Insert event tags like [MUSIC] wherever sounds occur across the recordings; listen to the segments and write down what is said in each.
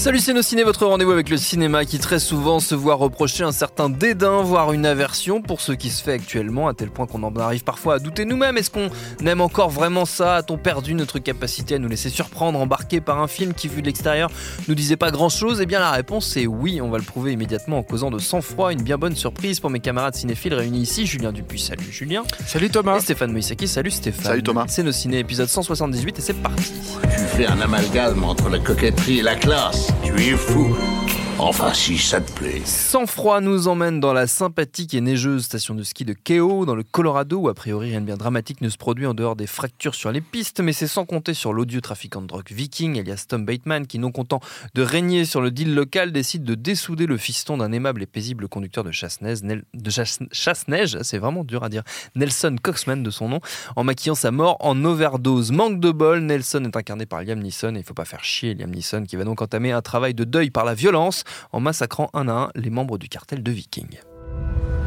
Salut c'est nos ciné, votre rendez-vous avec le cinéma qui très souvent se voit reprocher un certain dédain, voire une aversion pour ce qui se fait actuellement, à tel point qu'on en arrive parfois à douter nous-mêmes. Est-ce qu'on aime encore vraiment ça? A-t-on perdu notre capacité à nous laisser surprendre, embarquer par un film qui, vu de l'extérieur, nous disait pas grand-chose? Eh bien la réponse est oui, on va le prouver immédiatement en causant de sang-froid, une bien bonne surprise pour mes camarades cinéphiles réunis ici. Julien Dupuis, salut Julien. Salut Thomas. Et Stéphane Moïsaki, salut Stéphane. Salut Thomas. C'est nos ciné, épisode 178 et c'est parti. Tu fais un amalgame entre la coquetterie et la classe. Es fou. Enfin, si ça te plaît. Sans froid nous emmène dans la sympathique et neigeuse station de ski de Keio, dans le Colorado, où a priori rien de bien dramatique ne se produit en dehors des fractures sur les pistes, mais c'est sans compter sur l'odieux trafiquant de drogue viking, alias Tom Bateman, qui, non content de régner sur le deal local, décide de dessouder le fiston d'un aimable et paisible conducteur de chasse-neige, c'est vraiment dur à dire, Nelson Coxman de son nom, en maquillant sa mort en overdose. Manque de bol, Nelson est incarné par Liam Neeson, et il faut pas faire chier Liam Neeson, qui va donc entamer un travail de deuil par la violence, en massacrant un à un les membres du cartel de Viking.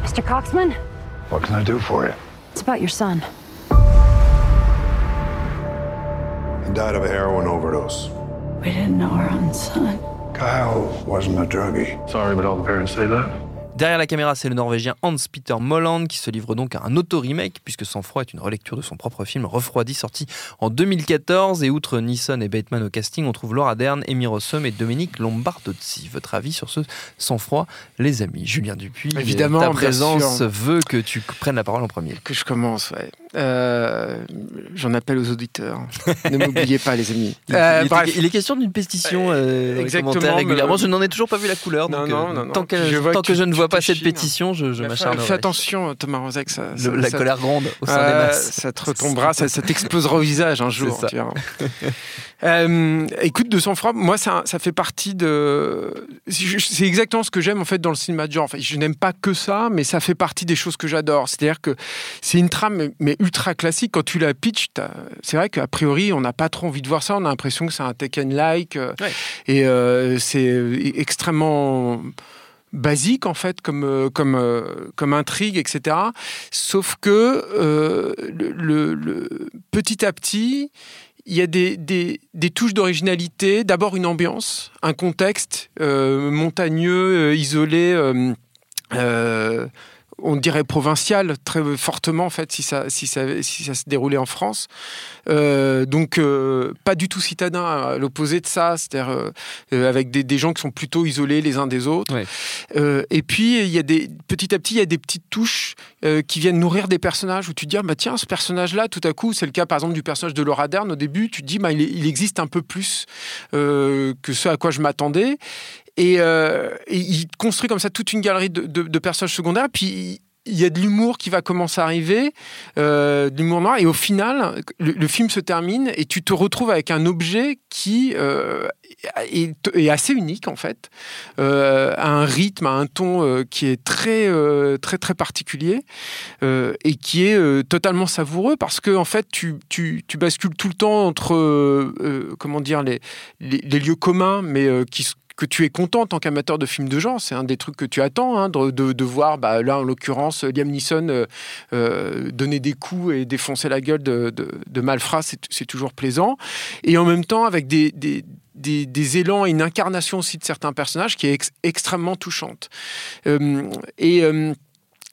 Mr. Coxman, What can I do for you? it's about your son. He died of a heroin overdose. We didn't know our own son. Kyle wasn't a druggie. Sorry, but all the parents say that. Derrière la caméra, c'est le Norvégien Hans-Peter Molland qui se livre donc à un auto-remake, puisque Sang Froid est une relecture de son propre film Refroidi, sorti en 2014. Et outre Neeson et Bateman au casting, on trouve Laura Dern, Amy Rossum et Dominique Lombardozzi. Votre avis sur ce Sang Froid, les amis? Julien Dupuis, Évidemment, ta présence veut que tu prennes la parole en premier. Que je commence, ouais. Euh, J'en appelle aux auditeurs. [LAUGHS] ne m'oubliez pas, les amis. Il, Euh, il est- bref. il est question d'une pétition euh, exactement, régulièrement. Je n'en ai toujours pas vu la couleur. Non, donc, non, euh, non, non. Tant que, Je vois tant que que tu- je ne vois pas cette pétition, je, je Fais- m'acharnerai. Fais attention, Thomas Rozek, ça, ça- Le- la colère gronde au sein des masses. Ça te [LAUGHS] retombera, ça, ça t'explosera au visage un jour. tu [LAUGHS] écoute, de sang froid, moi, ça, fait partie de. C'est exactement ce que j'aime en fait dans le cinéma de genre. Enfin, je n'aime pas que ça, mais ça fait partie des choses que j'adore. C'est-à-dire que c'est une trame, mais ultra classique. Quand tu la pitches, c'est vrai qu'a priori, on n'a pas trop envie de voir ça. On a l'impression que c'est un Tekken-like. euh, Ouais. Et euh, c'est extrêmement basique en fait comme euh, comme euh, comme intrigue etc sauf que euh, le, le- le- petit à petit il y a des, des, des touches d'originalité d'abord une ambiance un contexte euh, montagneux euh, isolé euh, euh, on dirait provincial très fortement en fait si ça si ça si ça se déroulait en France. Euh, donc euh, pas du tout citadin à l'opposé de ça c'est-à-dire euh, avec des, des gens qui sont plutôt isolés les uns des autres. Ouais. Et puis il y a des petit à petit il y a des petites touches qui viennent nourrir des personnages où tu te dis ah, bah tiens ce personnage là tout à coup c'est le cas par exemple du personnage de Laura Dern au début tu te dis bah il, existe un peu plus que ce à quoi je m'attendais et, euh, et il construit comme ça toute une galerie de, personnages secondaires. Puis il y a de l'humour qui va commencer à arriver, euh, de l'humour noir. Et au final, le, film se termine et tu te retrouves avec un objet qui euh, est, assez unique en fait, euh, à un rythme, à un ton euh, qui est très euh, très très particulier euh, et qui est euh, totalement savoureux parce que en fait tu, bascules tout le temps entre euh, euh, comment dire les, lieux communs mais euh, qui s- que tu es content en tant qu'amateur de films de genre, c'est un des trucs que tu attends, hein, de, de- voir, bah, là en l'occurrence, Liam Neeson euh, euh, donner des coups et défoncer la gueule de, de, c'est toujours plaisant. Et en même temps, avec des, élans et une incarnation aussi de certains personnages qui est ex- extrêmement touchante. Euh, et.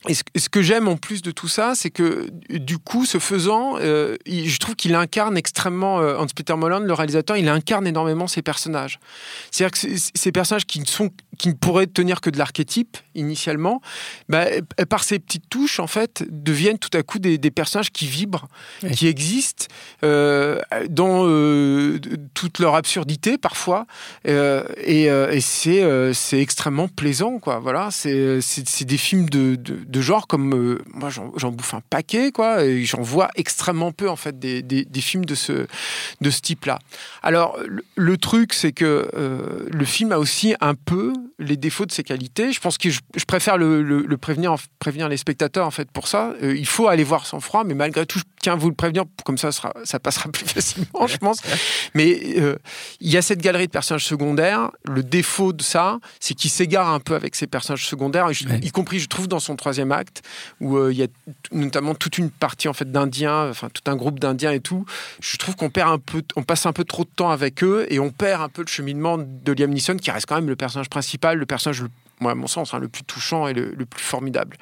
Et ce, que j'aime en plus de tout ça, c'est que du coup, ce faisant, euh, je trouve qu'il incarne extrêmement, euh, Hans-Peter Molland, le réalisateur, il incarne énormément ses personnages. C'est-à-dire que ces personnages qui ne, sont, qui ne pourraient tenir que de l'archétype initialement, bah, par ces petites touches, en fait, deviennent tout à coup des, des personnages qui vibrent, Oui. qui existent euh, dans euh, toute leur absurdité parfois. Et et c'est extrêmement plaisant, quoi. Voilà, c'est des films de, de, de genre comme euh, moi j'en bouffe un paquet, quoi. Et j'en vois extrêmement peu en fait des, des, des films de ce de ce type-là. Alors le, le truc, c'est que euh, le film a aussi un peu les défauts de ses qualités. Je pense que je, je préfère le, le- le prévenir prévenir les spectateurs en fait pour ça. Euh, il faut aller voir sans froid, mais malgré tout, je tiens à vous le prévenir comme ça, sera, ça passera plus [LAUGHS] facilement, je pense. Mais il y a cette galerie de personnages secondaires. Le défaut de ça, c'est qu'il s'égare un peu avec ses personnages secondaires, Ouais. y compris, je trouve, dans son troisième acte, où euh, il y a notamment toute une partie en fait d'Indiens, enfin tout un groupe d'Indiens et tout. Je trouve qu'on perd un peu, on passe un peu trop de temps avec eux, et on perd un peu le cheminement de Liam Neeson, qui reste quand même le personnage principal, le personnage, moi, à mon sens, hein, le plus touchant et le, plus formidable.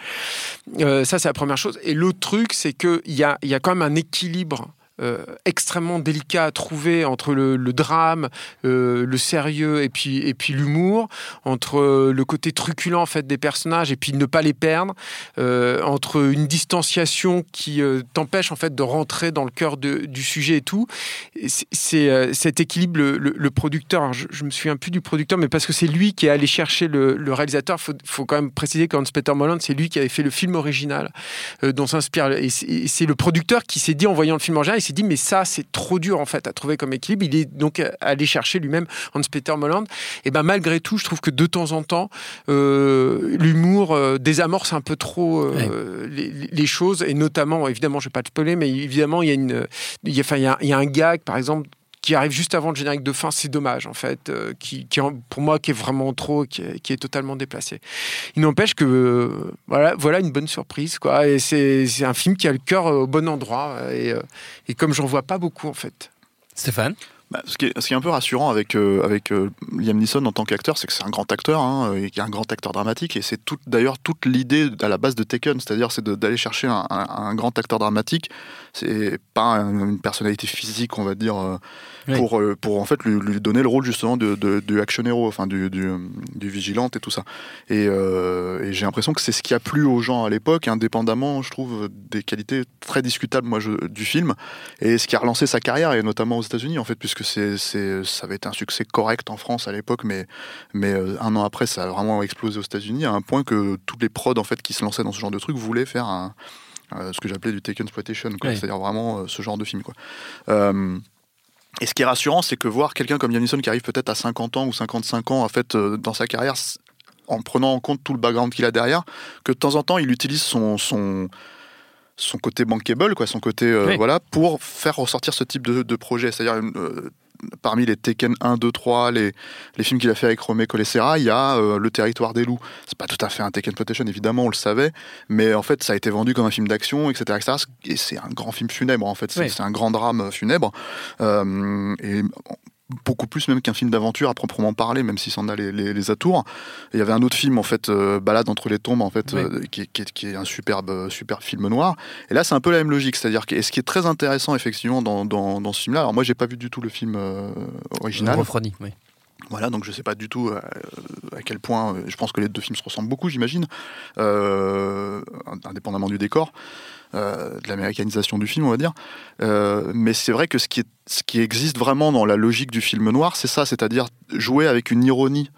Euh, ça, c'est la première chose. Et l'autre truc, c'est qu'il y a, y a quand même un équilibre euh, extrêmement délicat à trouver entre le, drame, euh, le sérieux et puis, et puis l'humour, entre euh, le côté truculent en fait des personnages et puis ne pas les perdre, entre une distanciation qui t'empêche en fait de rentrer dans le cœur du sujet et tout. C'est- cet équilibre, le, producteur, je, me souviens plus du producteur, mais parce que c'est lui qui est allé chercher le, réalisateur, faut, faut quand même préciser qu'Hans Peter Molland, c'est lui qui avait fait le film original dont s'inspire. Et c'est le producteur qui s'est dit, en voyant le film original, s'est dit, mais ça, c'est trop dur en fait à trouver comme équilibre. Il est donc allé chercher lui-même Hans Peter Molland. Et ben malgré tout, je trouve que de temps en temps, euh, l'humour euh, désamorce un peu trop euh, les, les choses, et notamment, évidemment, je vais pas te spoiler, mais évidemment, il y a une, il y a, enfin, il y a, il y a un gag, par exemple qui arrive juste avant le générique de fin, c'est dommage en fait, euh, qui, pour moi qui est vraiment trop, qui est, totalement déplacé. Il n'empêche que euh, voilà, voilà une bonne surprise quoi, et c'est un film qui a le cœur euh, au bon endroit et, et comme j'en vois pas beaucoup en fait. Stéphane? Bah, ce, qui est, ce qui est un peu rassurant avec, euh, avec euh, Liam Neeson en tant qu'acteur, c'est que c'est un grand acteur, hein, et qu'il est un grand acteur dramatique, et c'est tout, d'ailleurs toute l'idée à la base de Taken, c'est-à-dire c'est de- d'aller chercher un, un- un grand acteur dramatique, c'est pas un- une personnalité physique, on va dire, euh, Oui. pour, euh, pour en fait lui, lui donner le rôle justement de, de, du action hero, enfin du, du, du vigilante et tout ça. Et, euh, et j'ai l'impression que c'est ce qui a plu aux gens à l'époque, indépendamment, je trouve, des qualités très discutables moi, je- du film, et ce qui a relancé sa carrière, et notamment aux États-Unis, en fait, puisque c'est, c'est, ça avait été un succès correct en France à l'époque, mais, mais euh, un an après, ça a vraiment explosé aux États-Unis, à un point que toutes les prods en fait, qui se lançaient dans ce genre de truc voulaient faire un, euh, ce que j'appelais du Taken Exploitation. Oui. c'est-à-dire vraiment euh, ce genre de film. Quoi. Euh, et ce qui est rassurant, c'est que voir quelqu'un comme Liam Neeson qui arrive peut-être à 50 ans ou 55 ans, en fait, dans sa carrière, en prenant en compte tout le background qu'il a derrière, que de temps en temps, il utilise son, son, son côté bankable, quoi, son côté, euh, Oui. voilà, pour faire ressortir ce type de, de projet. C'est-à-dire, euh, parmi les Tekken 1, 2, 3, les, les films qu'il a fait avec Romé Colessera, il y a euh, Le Territoire des Loups. C'est pas tout à fait un Tekken Exploitation, évidemment, on le savait, mais en fait, ça a été vendu comme un film d'action, etc., etc. Et c'est un grand film funèbre, en fait. C'est Oui. un grand drame funèbre. Et beaucoup plus même qu'un film d'aventure à proprement parler, même si c'en a les, les, les atours. Et Il y avait un autre film en fait, euh, Balade entre les tombes en fait, Oui. euh, qui, est- qui est- qui est un superbe, euh, super film noir. Et là, c'est un peu la même logique, c'est-à-dire que et ce qui est très intéressant effectivement dans, dans, dans ce film-là. Alors moi, j'ai pas vu du tout le film euh, original. Refroidi, oui. Voilà, donc je sais pas du tout à quel point. je pense que les deux films se ressemblent beaucoup, j'imagine, indépendamment du décor, euh, de l'américanisation du film, on va dire. Euh, mais c'est vrai que ce qui, ce qui existe vraiment dans la logique du film noir, c'est ça, c'est-à-dire jouer avec une ironie.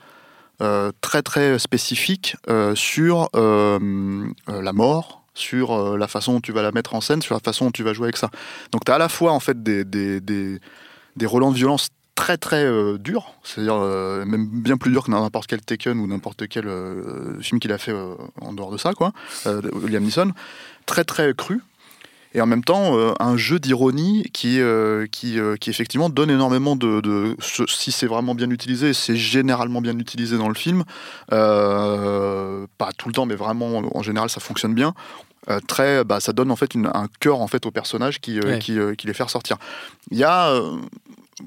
euh, très très spécifique sur la mort, sur la façon dont tu vas la mettre en scène, sur la façon dont tu vas jouer avec ça. Donc tu as à la fois en fait des, des, des, des relents de violence très très euh, durs, c'est-à-dire euh, même bien plus durs que n'importe quel Taken ou n'importe quel euh, film qu'il a fait en dehors de ça, quoi, Liam Neeson, très très cru. Et en même temps, un jeu d'ironie qui, qui, qui effectivement donne énormément de. de- ce- si c'est vraiment bien utilisé, c'est généralement bien utilisé dans le film. Pas tout le temps, mais vraiment, en général, ça fonctionne bien. Euh, très, bah, ça donne en fait une- un cœur en fait au personnage qui, euh, Ouais. qui, euh, qui les fait ressortir. Il y a,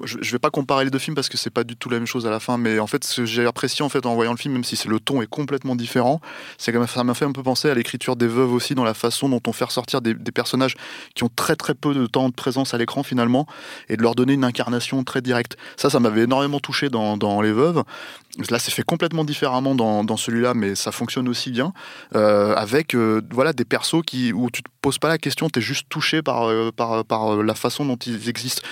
je, je vais pas comparer les deux films parce que c'est pas du tout la même chose à la fin, mais en fait, ce que j'ai apprécié en fait en voyant le film, même si le ton est complètement différent, c'est que ça m'a fait un peu penser à l'écriture des veuves aussi, dans la façon dont on fait ressortir des, personnages qui ont très très peu de temps de présence à l'écran finalement, et de leur donner une incarnation très directe. Ça, ça m'avait énormément touché dans, Les Veuves. Là, c'est fait complètement différemment dans, celui-là, mais ça fonctionne aussi bien, euh, avec euh, voilà des persos qui où tu te poses pas la question, tu es juste touché par, euh, par la façon dont ils existent.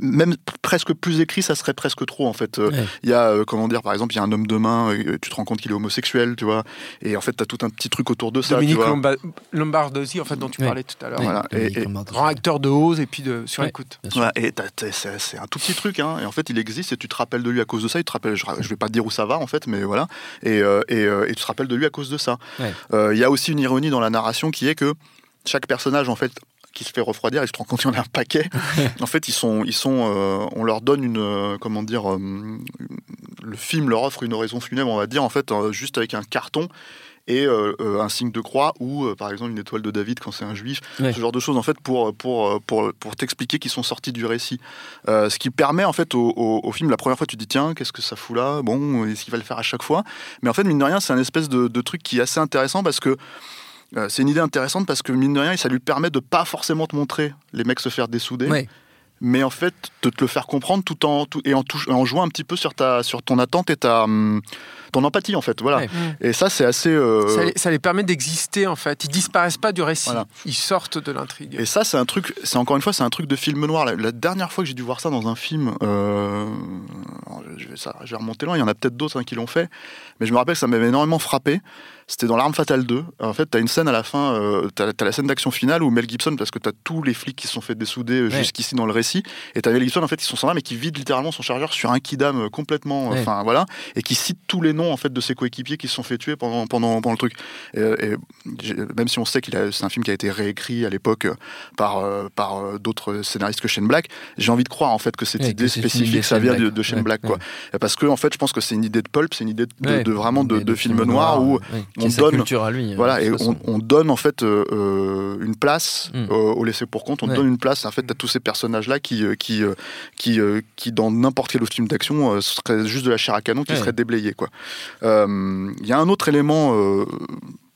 Même presque plus écrit, ça serait presque trop en fait. Euh, Il Ouais. y a, euh, comment dire, par exemple, il y a un homme de main, euh, tu te rends compte qu'il est homosexuel, tu vois, et en fait, tu as tout un petit truc autour de ça. Dominique tu vois. Lomba- Lombardosi, en fait, dont tu Ouais. parlais tout à l'heure. Ouais, Voilà, et-. Grand acteur de Ose et puis de sur écoute. Et c'est un tout petit truc, hein, et en fait il existe et tu te rappelles de lui à cause de ça. Il te rappelle, je, je vais pas te dire où ça va en fait, mais voilà, et, euh, et, euh, et tu te rappelles de lui à cause de ça. Ouais. Euh, Il y a aussi une ironie dans la narration qui est que chaque personnage en fait qui se fait refroidir, et je te rends compte qu'il y en a un paquet. [LAUGHS] en fait, ils sont, ils sont, euh, on leur donne une, euh, comment dire, euh, le film leur offre une oraison funèbre, on va dire, en fait, juste avec un carton et un signe de croix ou par exemple une étoile de David quand c'est un juif, Ouais. ce genre de choses en fait pour pour pour, pour t'expliquer qu'ils sont sortis du récit. Ce qui permet en fait au, au- au film la première fois tu te dis tiens qu'est-ce que ça fout là? Bon est-ce qu'il va le faire à chaque fois? Mais en fait mine de rien c'est un espèce de, de truc qui est assez intéressant parce que euh, c'est une idée intéressante parce que mine de rien ça lui permet de pas forcément te montrer les mecs se faire dessouder Ouais. mais en fait de te le faire comprendre tout en tout, et en, touche- en jouant un petit peu sur ta sur ton attente et ta hum, ton empathie en fait voilà Ouais. et ça c'est assez euh, Ça, les- ça les permet d'exister en fait. Ils disparaissent pas du récit. Voilà. Ils sortent de l'intrigue. Et ça, c'est un truc, c'est encore une fois, c'est un truc de film noir. La, la dernière fois que j'ai dû voir ça dans un film, euh, alors, je, vais, ça, je vais remonter loin, il y en a peut-être d'autres hein, qui l'ont fait, mais je me rappelle que ça m'avait énormément frappé. C'était dans L'Arme Fatale 2. En fait, tu as une scène à la fin, euh, tu as, la scène d'action finale où Mel Gibson, parce que tu as tous les flics qui se sont fait dessouder euh, Ouais. jusqu'ici dans le récit, et tu as Mel Gibson, en fait, qui sont sans armes et qui vide littéralement son chargeur sur un kidam euh, complètement, Ouais. enfin voilà, et qui cite tous les noms en fait de ses coéquipiers qui se sont fait tuer pendant, pendant, pendant le truc. Et, même si on sait a, c'est un film qui a été réécrit à l'époque euh, par, euh, par euh, d'autres scénaristes que Shane Black, j'ai envie de croire en fait que cette Ouais, idée que spécifique, ça vient de, Shane Black, quoi. Parce que en fait, je pense que c'est une idée de pulp, c'est une idée de, vraiment de, Mais film noir où on sa donne- culture à lui. voilà, euh, de et on, donne en fait euh, euh, une place Mm. euh, au laissé pour compte. On Ouais. donne une place en fait à tous ces personnages-là qui, euh, qui, qui, euh, qui dans n'importe quel autre film d'action serait juste de la chair à canon qui Ouais. serait quoi. Il y a un autre élément.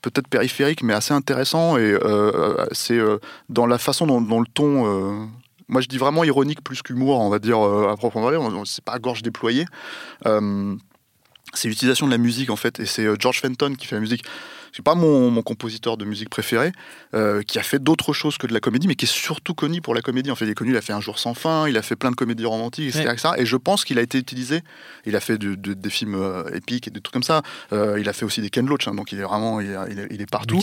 peut-être périphérique mais assez intéressant et euh, c'est euh, dans la façon dont, dont le ton euh, moi je dis vraiment ironique plus qu'humour on va dire à proprement parler On- c'est pas à gorge déployée c'est l'utilisation de la musique en fait et c'est euh, George Fenton qui fait la musique. C'est pas mon, mon compositeur de musique préféré euh, qui a fait d'autres choses que de la comédie mais qui est surtout connu pour la comédie. En fait il est connu il a fait un jour sans fin il a fait plein de comédies romantiques etc, Ouais. et je pense qu'il a été utilisé. Il a fait de- de- des films euh, épiques et des trucs comme ça. Euh, il a fait aussi des Ken Loach hein, donc il est vraiment il est, il est- partout.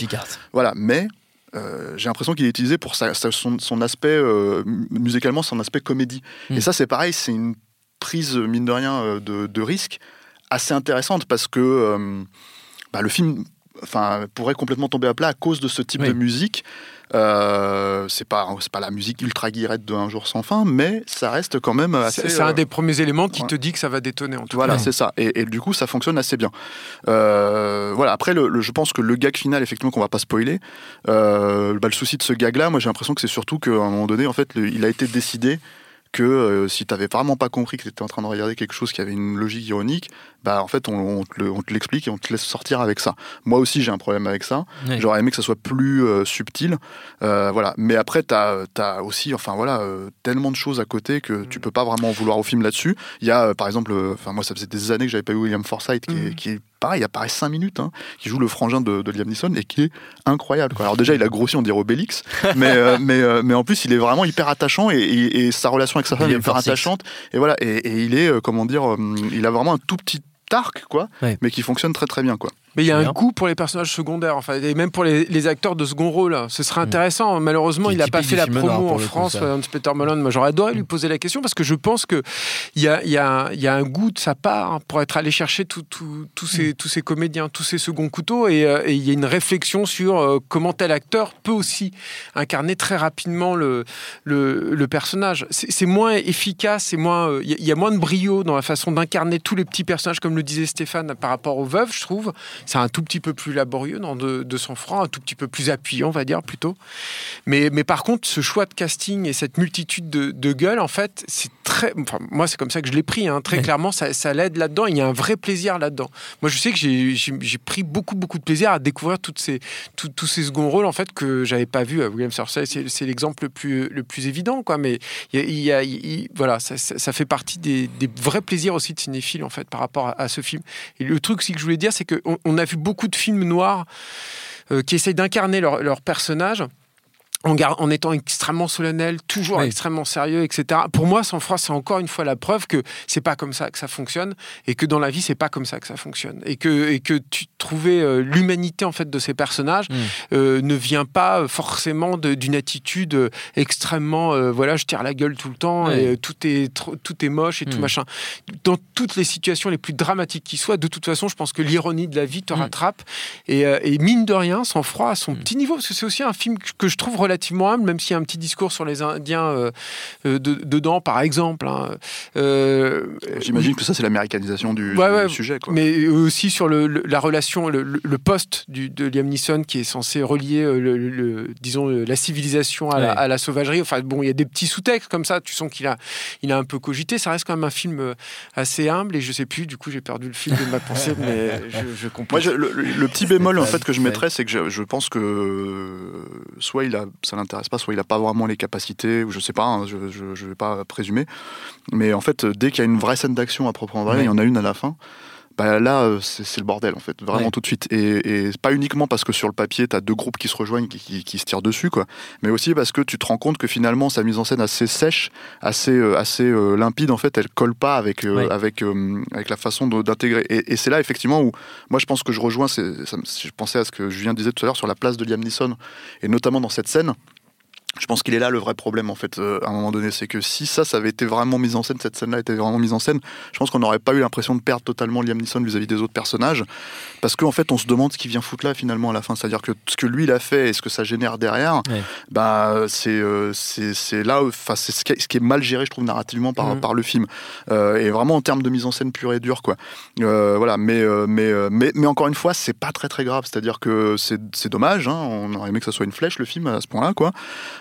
Voilà, mais euh, j'ai l'impression qu'il est utilisé pour sa- sa- son, son aspect, euh, mu- musicalement, son aspect comédie. Et ça, c'est pareil, c'est une prise, mine de rien, de, de risque assez intéressante parce que euh, bah, le film enfin, pourrait complètement tomber à plat à cause de ce type Oui. de musique. Euh, c'est pas, c'est pas la musique ultra guirette de Un jour sans fin, mais ça reste quand même assez. C'est c'est un euh, des premiers éléments qui ouais. te dit que ça va détonner en tout voilà, cas. c'est ça. Et, et du coup, ça fonctionne assez bien. Euh, voilà. Après, le, le- je pense que le gag final, effectivement, qu'on va pas spoiler, bah, le souci de ce gag-là, moi, j'ai l'impression que c'est surtout qu'à un moment donné, en fait, le- il a été décidé que euh, si tu vraiment pas compris que tu étais en train de regarder quelque chose qui avait une logique ironique, bah en fait on, on te l'explique et on te laisse sortir avec ça. Moi aussi j'ai un problème avec ça. J'aurais aimé que ça soit plus euh, subtil, Euh, voilà. Mais après t'as as aussi, enfin voilà, euh, tellement de choses à côté que tu peux pas vraiment en vouloir au film là-dessus. Il y a par exemple, enfin moi ça faisait des années que j'avais pas eu William Forsythe qui, est, Mhm. qui est pareil, il apparaît 5 minutes, hein, qui joue le frangin de, de Liam Neeson et qui est incroyable. quoi. Alors déjà il a grossi, on dirait Obélix, [LAUGHS] mais euh, mais euh, mais en plus il est vraiment hyper attachant et, et- et sa relation avec sa femme est hyper attachante et voilà et, et il est euh, comment dire, il a vraiment un tout petit arc quoi, Ouais. mais qui fonctionne très très bien quoi. Mais il y a un goût pour les personnages secondaires, enfin, et même pour les, les acteurs de second rôle. hein. Ce serait intéressant. Malheureusement, Mm. Qui est il n'a pas fait la promo en France, ça. euh, Hans-Peter Mulholland. Moi, j'aurais adoré lui poser la question parce que je pense qu'il y a, il y, a un- il y a un goût de sa part hein, pour être allé chercher tous Mm. ces, tous ces comédiens, tous ces seconds couteaux. Et, euh, il y a une réflexion sur euh, comment tel acteur peut aussi incarner très rapidement le, le, le personnage. C'est moins efficace, c'est moins, il y, a- il y a moins de brio dans la façon d'incarner tous les petits personnages, comme le disait Stéphane, par rapport aux veuves, je trouve. C'est un tout petit peu plus laborieux dans de, de son franc, un tout petit peu plus appuyant, on va dire plutôt. Mais, mais par contre, ce choix de casting et cette multitude de, de gueules, en fait, c'est très. Enfin, moi, c'est comme ça que je l'ai pris. hein. Très Ouais. clairement, ça, ça l'aide là-dedans. Il y a un vrai plaisir là-dedans. Moi, je sais que j'ai- pris beaucoup, beaucoup de plaisir à découvrir toutes ces, tout- tous ces seconds rôles en fait que j'avais pas vu à William Thursday. C'est l'exemple le plus, le plus évident, quoi. Mais il y a- il y a- il- voilà, ça, ça- ça fait partie des, des vrais plaisirs aussi de cinéphile en fait par rapport à, à ce film. Et le truc aussi que je voulais dire, c'est qu'on on a vu beaucoup de films noirs euh, qui essayent d'incarner leur, leur personnage. En, étant extrêmement solennel, toujours Oui. extrêmement sérieux, etc. Pour moi, Sans froid, c'est encore une fois la preuve que c'est pas comme ça que ça fonctionne et que dans la vie, c'est pas comme ça que ça fonctionne et que et que tu trouvais euh, l'humanité en fait de ces personnages Mm. euh, ne vient pas forcément d'une attitude euh, extrêmement euh, voilà, je tire la gueule tout le temps et tout est tout est moche et tout Mm. machin. Dans toutes les situations les plus dramatiques qui soient, de toute façon, je pense que l'ironie de la vie te Mm. rattrape et, et mine de rien, Sans froid à son petit niveau parce que c'est aussi un film que- que je trouve relativement humble, même s'il y a un petit discours sur les Indiens euh, euh, de- dedans, par exemple. hein. Euh, J'imagine que ça, c'est l'américanisation du, Ouais, du ouais, sujet. Quoi. mais aussi sur le, le- la relation, le, le- le poste du, de Liam Neeson qui est censé relier, euh, le, le- disons, la civilisation à, la, Ouais. à la sauvagerie. Enfin, bon, il y a des petits sous-textes comme ça. Tu sens qu'il a, il a un peu cogité. Ça reste quand même un film assez humble et je sais plus. Du coup, j'ai perdu le fil de ma pensée, mais je, je comprends. Moi, je- le, petit bémol en fait que je mettrais, c'est que je, je pense que soit il a, ça l'intéresse pas, soit il a pas vraiment les capacités, ou je sais pas, hein, je, je, je vais pas présumer. Mais en fait, dès qu'il y a une vraie scène d'action à proprement parler, Ouais. il y en a une à la fin. Bah là, euh, c'est le bordel en fait, vraiment Ouais. tout de suite. Et, et pas uniquement parce que sur le papier, tu as deux groupes qui se rejoignent, qui, qui- qui se tirent dessus, quoi. Mais aussi parce que tu te rends compte que finalement, sa mise en scène assez sèche, assez, euh, assez euh, limpide, en fait, elle colle pas avec, euh, Ouais. avec, euh, avec la façon d'intégrer. Et, et c'est là effectivement où moi je pense que je rejoins, ça je pensais à ce que Julien disait tout à l'heure sur la place de Liam Neeson, et notamment dans cette scène. Je pense qu'il est là le vrai problème en fait euh, à un moment donné, c'est que si ça, ça avait été vraiment mis en scène, cette scène-là était vraiment mise en scène, je pense qu'on n'aurait pas eu l'impression de perdre totalement Liam Neeson vis-à-vis des autres personnages, parce qu'en fait on se demande ce qu'il vient foutre là finalement à la fin, c'est-à-dire que ce que lui il a fait et ce que ça génère derrière, Ouais. bah c'est euh, c'est là, enfin c'est ce qui, est- qui mal géré je trouve narrativement par Mhm. par le film, Euh, et vraiment en termes de mise en scène pure et dure quoi. Voilà, mais, mais, mais, mais encore une fois, c'est pas très très grave. C'est-à-dire que c'est c'est dommage, hein, on aurait aimé que ça soit une flèche le film à ce point-là, quoi,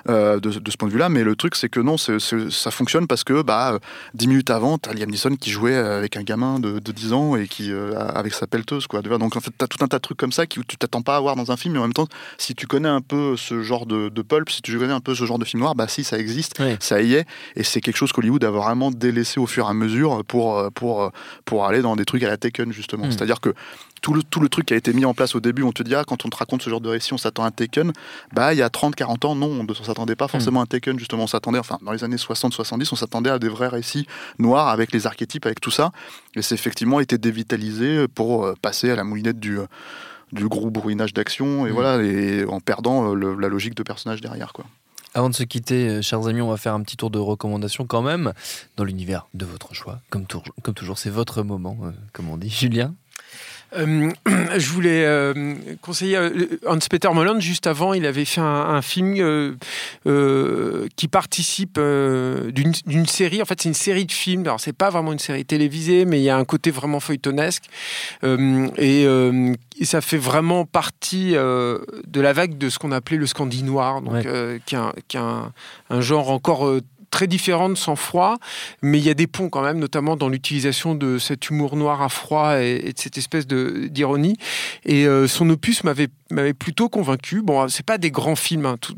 euh, de, de ce point de vue-là. Mais le truc, c'est que non, ça fonctionne parce que bah, euh, dix minutes avant, t'as Liam Neeson qui jouait avec un gamin de, de 10 ans et qui euh, avec sa pelleteuse, quoi. Donc en fait, t'as tout un tas de trucs comme ça qui, où tu t'attends pas à voir dans un film, mais en même temps, si tu connais un peu ce genre de, de pulp, si tu connais un peu ce genre de film noir, bah si, ça existe, ça y est, et c'est quelque chose qu'Hollywood a vraiment délaissé au fur et à mesure pour, euh, pour, pour aller dans des trucs à la Taken justement. Mm. C'est-à-dire que tout le, tout le truc qui a été mis en place au début, on te dit, ah, quand on te raconte ce genre de récit, on s'attend à un Taken. Bah, il y a 30, 40 ans, non, on ne s'attendait pas forcément à un Taken, justement. On s'attendait, enfin, dans les années 60, 70, on s'attendait à des vrais récits noirs avec les archétypes, avec tout ça. Et c'est effectivement été dévitalisé pour euh, passer à la moulinette du. euh, du gros bourrinage d'action et Mm. voilà et en perdant euh, le- la logique de personnage derrière quoi. Avant de se quitter, chers amis, on va faire un petit tour de recommandations quand même, dans l'univers de votre choix. Comme, tour- comme toujours, c'est votre moment, euh, comme on dit. [LAUGHS] Julien? Euh, [CLEARS THROAT] je voulais euh, conseiller euh, Hans-Peter Molland. Juste avant, il avait fait un, un film euh, qui participe d'une série. En fait, c'est une série de films. Alors, c'est pas vraiment une série télévisée, mais il y a un côté vraiment feuilletonesque. Et, et ça fait vraiment partie de la vague de ce qu'on appelait le scandi noir, donc Ouais. qui est, un, qui est un- un genre encore très différent de sang froid, mais il y a des ponts quand même, notamment dans l'utilisation de cet humour noir à froid et, et de cette espèce d'ironie. Et euh, son opus m'avait m'avait plutôt convaincu. Bon, c'est pas des grands films. hein, tout-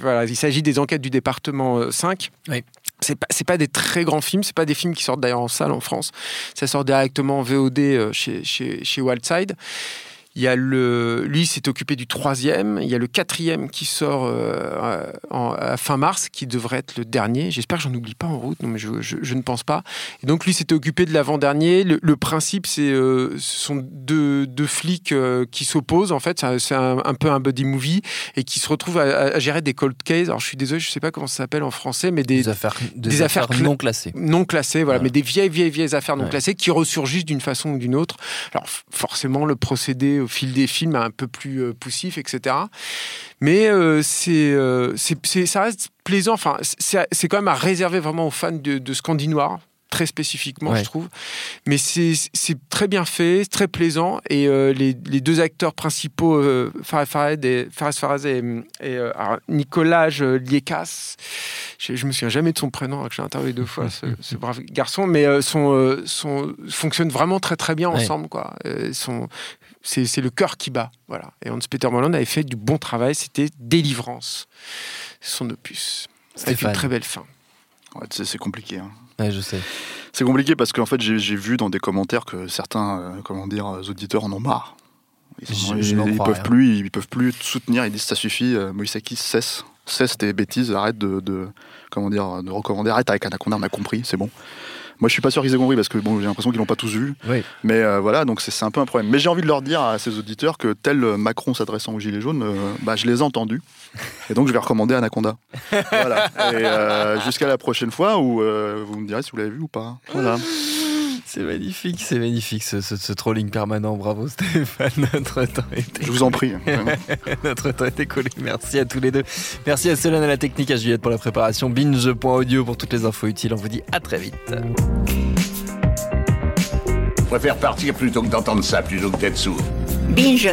voilà, il s'agit des enquêtes du département euh, 5. Oui. C'est pas, pas des très grands films, c'est pas des films qui sortent d'ailleurs en salle en France. Ça sort directement en VOD euh, chez, chez, chez Wildside. Il y a le, lui s'est occupé du troisième. Il y a le quatrième qui sort euh, en- à fin mars, qui devrait être le dernier. J'espère que j'en oublie pas en route, non mais je, je- je ne pense pas. Et donc lui s'était occupé de l'avant-dernier. Le, le principe, c'est euh, ce sont deux, deux flics euh, qui s'opposent. En fait, c'est un- peu un buddy movie et qui se retrouvent à, à gérer des cold cases. Alors je suis désolé, je sais pas comment ça s'appelle en français, mais des, Des affaires, des des affaires affaires cla- non classées. non classées, voilà, mais des vieilles, vieilles, vieilles affaires non Ouais. classées qui ressurgissent d'une façon ou d'une autre. Alors forcément, le procédé au fil des films un peu plus euh, poussif, etc. Mais euh, c'est, euh, c'est, c'est- ça reste plaisant. Enfin, c'est, c'est quand même à réserver vraiment aux fans de, de très spécifiquement, Ouais. je trouve. Mais c'est c'est très bien fait, très plaisant. Et euh, les, les deux acteurs principaux, euh, Fares Fares et, Fares Fares et, et, euh, alors, Nicolas Liekas, je, je me souviens jamais de son prénom, que j'ai interviewé deux fois ce, ce brave garçon, mais euh, sont, fonctionnent vraiment très très bien Ouais. ensemble. Quoi. C'est c'est le cœur qui bat. Voilà. Et Hans-Peter Moland avait fait du bon travail, c'était Délivrance, son opus. Avec Stéphane. une très belle fin. Ouais, c'est c'est compliqué. hein. Ouais, je sais. C'est compliqué parce qu'en fait, j'ai j'ai vu dans des commentaires que certains, euh, comment dire, euh, auditeurs en ont marre. Ils, je crois peuvent rien. plus, ils peuvent plus te soutenir. Ils disent ça suffit. euh, Moïsaki cesse, cesse tes bêtises. Arrête de, de- comment dire, de recommander. Arrête avec Anaconda. On a compris. C'est bon. Moi, je suis pas sûr qu'ils aient compris parce que bon, j'ai l'impression qu'ils l'ont pas tous vu. Oui. Mais euh, voilà, donc c'est un peu un problème. Mais j'ai envie de leur dire à ces auditeurs que tel euh, Macron s'adressant aux Gilets jaunes, euh, bah, je les ai entendus. Et donc je vais recommander Anaconda. [LAUGHS] voilà. Et euh, jusqu'à la prochaine fois où euh, vous me direz si vous l'avez vu ou pas. Voilà. C'est magnifique, c'est magnifique ce, ce- ce trolling permanent. Bravo Stéphane, [LAUGHS] notre temps était Je vous en prie. [LAUGHS] Notre temps est écoulé. Merci à tous les deux. Merci à Solène à la technique, à Juliette pour la préparation. Binge.audio pour toutes les infos utiles. On vous dit à très vite. Je préfère partir plutôt que d'entendre ça, plutôt que d'être sourd. Binge.